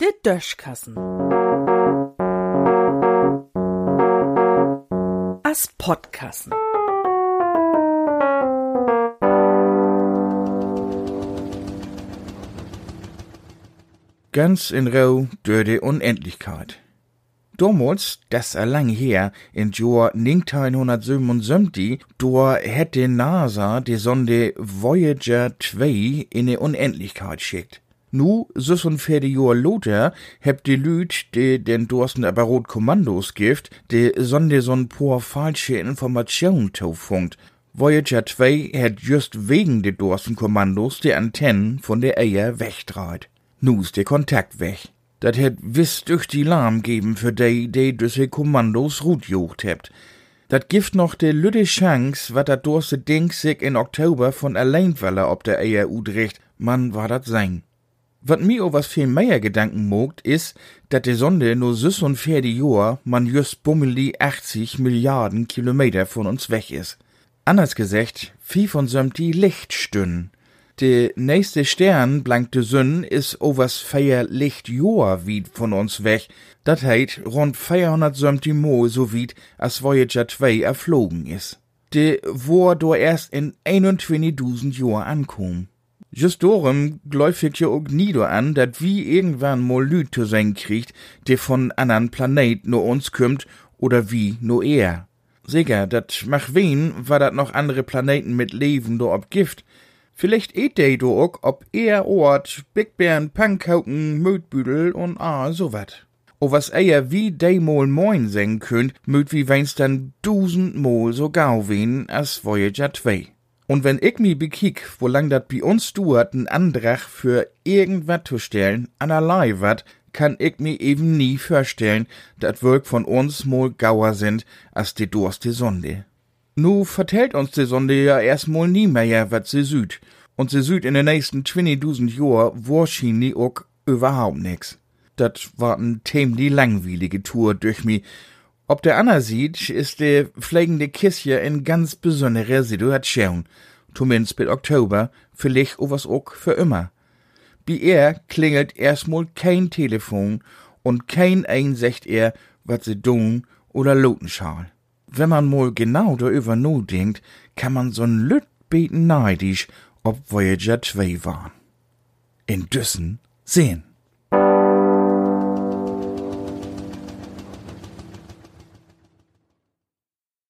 Der Döschkassen. As Podkassen. Ganz in Rau durch die Unendlichkeit. Damals, das er lang her, in Jahr 1977, da hätte NASA die Sonde Voyager 2 in die Unendlichkeit schickt. Nu, süß und vierte Jahr loter, heb die Lüt, die den Dorsten aber rot Kommandos gift, die Sonde so'n paar falsche Informationen tofunkt. Voyager 2 hat just wegen de Dorsten Kommandos die Antennen von der Eier wegdraht. Nu ist der Kontakt weg. Dat het wiss durch die Lahm geben für de, de düsse Kommandos rut jocht hebt. Dat gift noch de lüde Chance, wat dat dorste Ding sich in Oktober von Alleinweller ob der Eier udricht, man war dat sein. Wat mir o was viel mehr Gedanken mogt, is, dat de Sonde nur süß und vierde Jahr man just bummeli 80 Milliarden Kilometer von uns weg is. Anders gesagt, viel von sömt die Lichtstünden. De nächste Stern, blankte Sünn, is overs feier Lichtjohr weit von uns weg. Dat heit rund 470 Mo so weit, as Voyager 2 erflogen is. De wo do erst in 21.000 Jahr ankom. Just dorum gläufigt ja auch nie do an, dat wie irgendwann mal Lüd zu sein kriegt, der von andern Planet nur uns kümmt oder wie nur er. Sicher, dat mach wen, war dat noch andere Planeten mit Leben do ob Gift. Vielleicht et de do auch, ob er Ort, Big Bären, Pankhauken, Mödbüdel und ah, so wat. O was eher wie de mol moin singen könnt, möd wie weinst dann dusendmol so gau wen as Voyager 2. Und wenn ich mi bekick, wo lang dat bi uns duert, n Andrach für irgendwas zu stellen, anerlei wat, kann ich mi eben nie vorstellen, dat Wirk von uns mol gauer sind, as die durste Sonde. Nu vertellt uns die Sonde ja erstmal nie mehr, wat sie süd. Und sie süd in den nächsten 20.000 Jahr wahrscheinlich auch überhaupt nix. Dat war n die langweilige Tour durch mi. Ob der Anna sieht, ist de pflegende Kissje in ganz besonderer Situation. Zumindest bis Oktober, vielleicht auch was auch für immer. Bi er klingelt erstmal kein Telefon und kein ein sagt er, wat sie tun oder loten schal wenn man mal genau darüber denkt, kann man so'n Lüt beten neidisch, ob Voyager 2 waren. In Düssen sehen.